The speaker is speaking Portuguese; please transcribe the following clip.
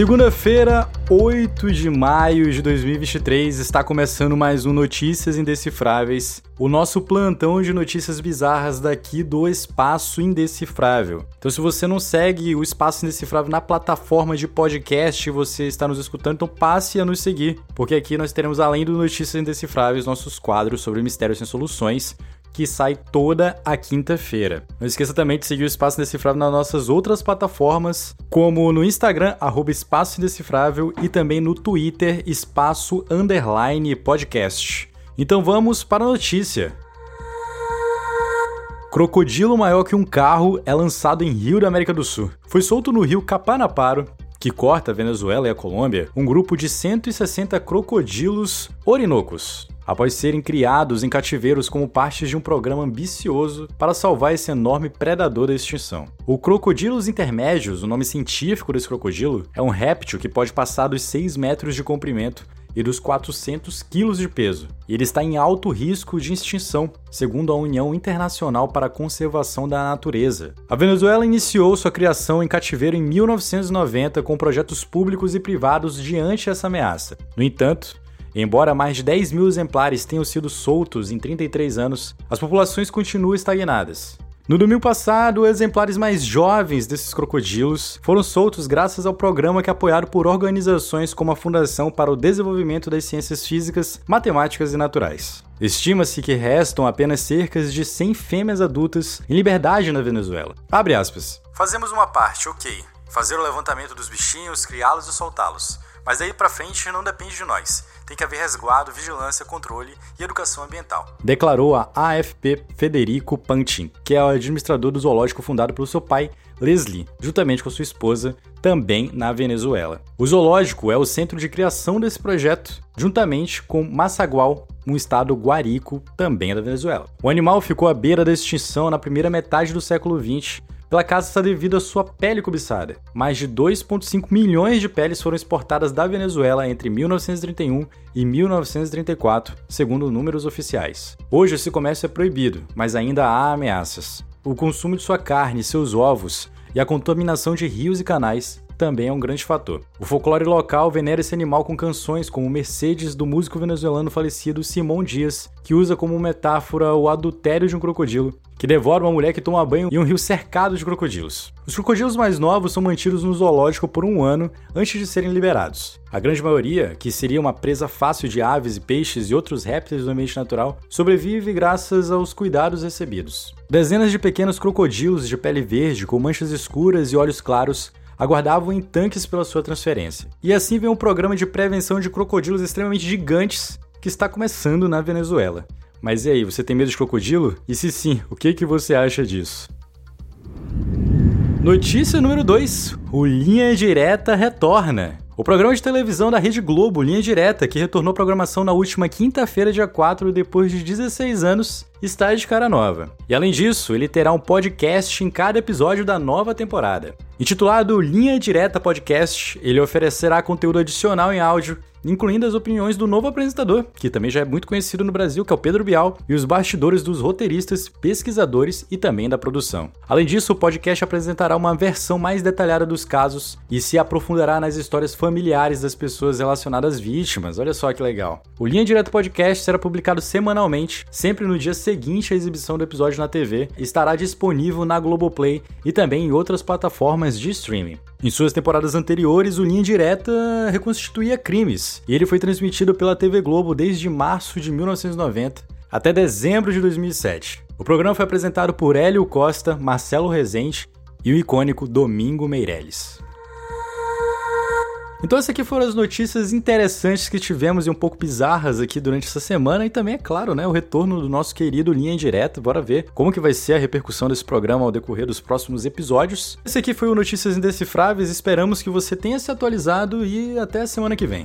Segunda-feira, 8 de maio de 2023, está começando mais um Notícias Indecifráveis, o nosso plantão de notícias bizarras daqui do Espaço Indecifrável. Então, se você não segue o Espaço Indecifrável na plataforma de podcast e você está nos escutando, então passe a nos seguir, porque aqui nós teremos, além do Notícias Indecifráveis, nossos quadros sobre mistérios sem soluções que sai toda a quinta-feira. Não esqueça também de seguir o Espaço Indecifrável nas nossas outras plataformas, como no Instagram, arroba Espaço Indecifrável, e também no Twitter, Espaço Underline Podcast. Então vamos para a notícia. Crocodilo maior que um carro é lançado em Rio da América do Sul. Foi solto no rio Capanaparo, que corta a Venezuela e a Colômbia, um grupo de 160 crocodilos orinocos após serem criados em cativeiros como parte de um programa ambicioso para salvar esse enorme predador da extinção. O Crocodilos intermédios, o nome científico desse crocodilo, é um réptil que pode passar dos 6 metros de comprimento e dos 400 quilos de peso. Ele está em alto risco de extinção, segundo a União Internacional para a Conservação da Natureza. A Venezuela iniciou sua criação em cativeiro em 1990 com projetos públicos e privados diante dessa ameaça. No entanto, Embora mais de 10 mil exemplares tenham sido soltos em 33 anos, as populações continuam estagnadas. No domingo passado, exemplares mais jovens desses crocodilos foram soltos graças ao programa que é apoiado por organizações como a Fundação para o Desenvolvimento das Ciências Físicas, Matemáticas e Naturais. Estima-se que restam apenas cerca de 100 fêmeas adultas em liberdade na Venezuela. Abre aspas. Fazemos uma parte, ok. Fazer o levantamento dos bichinhos, criá-los e soltá-los. Mas daí para frente não depende de nós. Tem que haver resguardo, vigilância, controle e educação ambiental. Declarou a AFP Federico Pantin, que é o administrador do zoológico fundado pelo seu pai, Leslie, juntamente com sua esposa, também na Venezuela. O zoológico é o centro de criação desse projeto, juntamente com Massagual, um estado guarico, também da Venezuela. O animal ficou à beira da extinção na primeira metade do século XX pela caça está devido à sua pele cobiçada. Mais de 2,5 milhões de peles foram exportadas da Venezuela entre 1931 e 1934, segundo números oficiais. Hoje esse comércio é proibido, mas ainda há ameaças. O consumo de sua carne, seus ovos e a contaminação de rios e canais também é um grande fator. O folclore local venera esse animal com canções como Mercedes do músico venezuelano falecido Simão Dias, que usa como metáfora o adultério de um crocodilo, que devora uma mulher que toma banho em um rio cercado de crocodilos. Os crocodilos mais novos são mantidos no zoológico por um ano antes de serem liberados. A grande maioria, que seria uma presa fácil de aves e peixes e outros répteis do ambiente natural, sobrevive graças aos cuidados recebidos. Dezenas de pequenos crocodilos de pele verde com manchas escuras e olhos claros aguardavam em tanques pela sua transferência. E assim vem um programa de prevenção de crocodilos extremamente gigantes que está começando na Venezuela. Mas e aí, você tem medo de crocodilo? E se sim, o que, que você acha disso? Notícia número 2: O Linha Direta retorna. O programa de televisão da Rede Globo, Linha Direta, que retornou à programação na última quinta-feira, dia 4, depois de 16 anos, está de cara nova. E além disso, ele terá um podcast em cada episódio da nova temporada. Intitulado Linha Direta Podcast, ele oferecerá conteúdo adicional em áudio incluindo as opiniões do novo apresentador, que também já é muito conhecido no Brasil, que é o Pedro Bial, e os bastidores dos roteiristas, pesquisadores e também da produção. Além disso, o podcast apresentará uma versão mais detalhada dos casos e se aprofundará nas histórias familiares das pessoas relacionadas às vítimas. Olha só que legal. O Linha Direto Podcast será publicado semanalmente, sempre no dia seguinte à exibição do episódio na TV, estará disponível na Globoplay e também em outras plataformas de streaming. Em suas temporadas anteriores, o Linha Direta reconstituía crimes, e ele foi transmitido pela TV Globo desde março de 1990 até dezembro de 2007. O programa foi apresentado por Hélio Costa, Marcelo Rezende e o icônico Domingo Meirelles. Então essas aqui foram as notícias interessantes que tivemos e um pouco bizarras aqui durante essa semana e também, é claro, né, o retorno do nosso querido Linha Direta. Bora ver como que vai ser a repercussão desse programa ao decorrer dos próximos episódios. Esse aqui foi o Notícias Indecifráveis, esperamos que você tenha se atualizado e até a semana que vem.